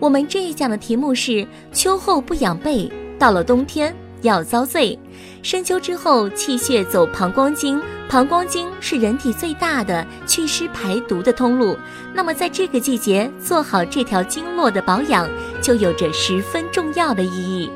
我们这一讲的题目是：秋后不养背，到了冬天要遭罪。深秋之后，气血走膀胱经，膀胱经是人体最大的祛湿排毒的通路。那么，在这个季节做好这条经络的保养，就有着十分重要的意义。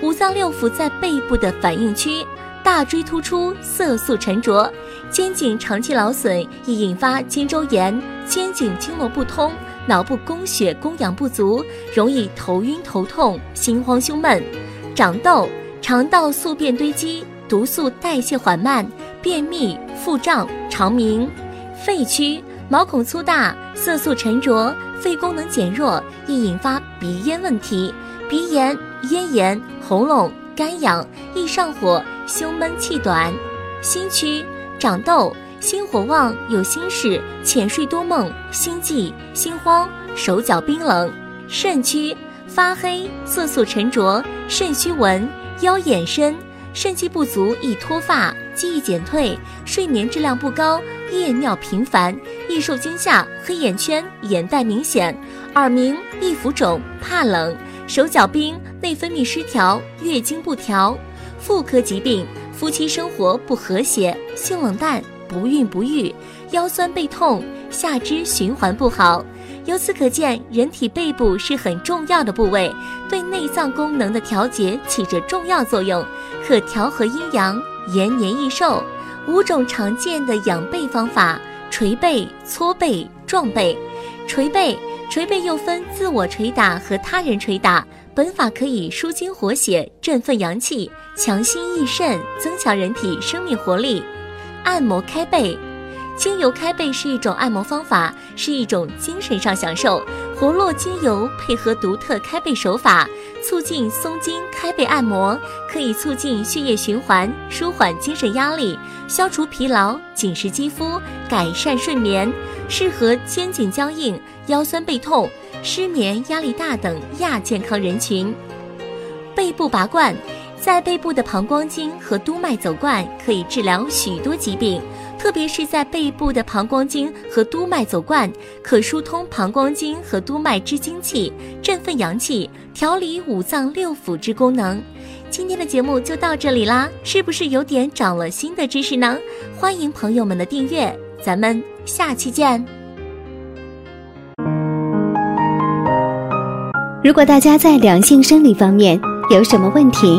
五脏六腑在背部的反应区，大椎突出，色素沉着，肩颈长期劳损易引发肩周炎、肩颈经络不通。脑部供血供氧不足，容易头晕头痛、心慌胸闷；长痘，肠道宿便堆积，毒素代谢缓慢，便秘、腹胀、肠鸣；肺区，毛孔粗大，色素沉着，肺功能减弱，易引发鼻咽问题，鼻炎、咽炎、喉咙干痒，易上火、胸闷气短；心区，长痘。心火旺，有心事，浅睡多梦，心悸、心慌，手脚冰冷；肾区发黑，色素沉着，肾虚纹，腰眼深，肾气不足易脱发，记忆减退，睡眠质量不高，夜尿频繁，易受惊吓，黑眼圈，眼袋明显，耳鸣，易浮肿，怕冷，手脚冰，内分泌失调，月经不调，妇科疾病，夫妻生活不和谐，性冷淡。不孕不育，腰酸背痛，下肢循环不好。由此可见，人体背部是很重要的部位，对内脏功能的调节起着重要作用，可调和阴阳，延年益寿。五种常见的养背方法：捶背、搓背、撞背。捶背，捶背又分自我捶打和他人捶打，本法可以舒筋活血、振奋阳气、强心益肾，增强人体生命活力。按摩开背，精油开背是一种按摩方法，是一种精神上享受。活络精油配合独特开背手法，促进松筋开背按摩，可以促进血液循环，舒缓精神压力，消除疲劳，紧实肌肤，改善睡眠，适合肩颈僵硬、腰酸背痛、失眠、压力大等亚健康人群。背部拔罐。在背部的膀胱经和督脉走罐可以治疗许多疾病，特别是在背部的膀胱经和督脉走罐，可疏通膀胱经和督脉之精气，振奋阳气，调理五脏六腑之功能。今天的节目就到这里啦，是不是有点长了新的知识呢？欢迎朋友们的订阅，咱们下期见。如果大家在两性生理方面有什么问题，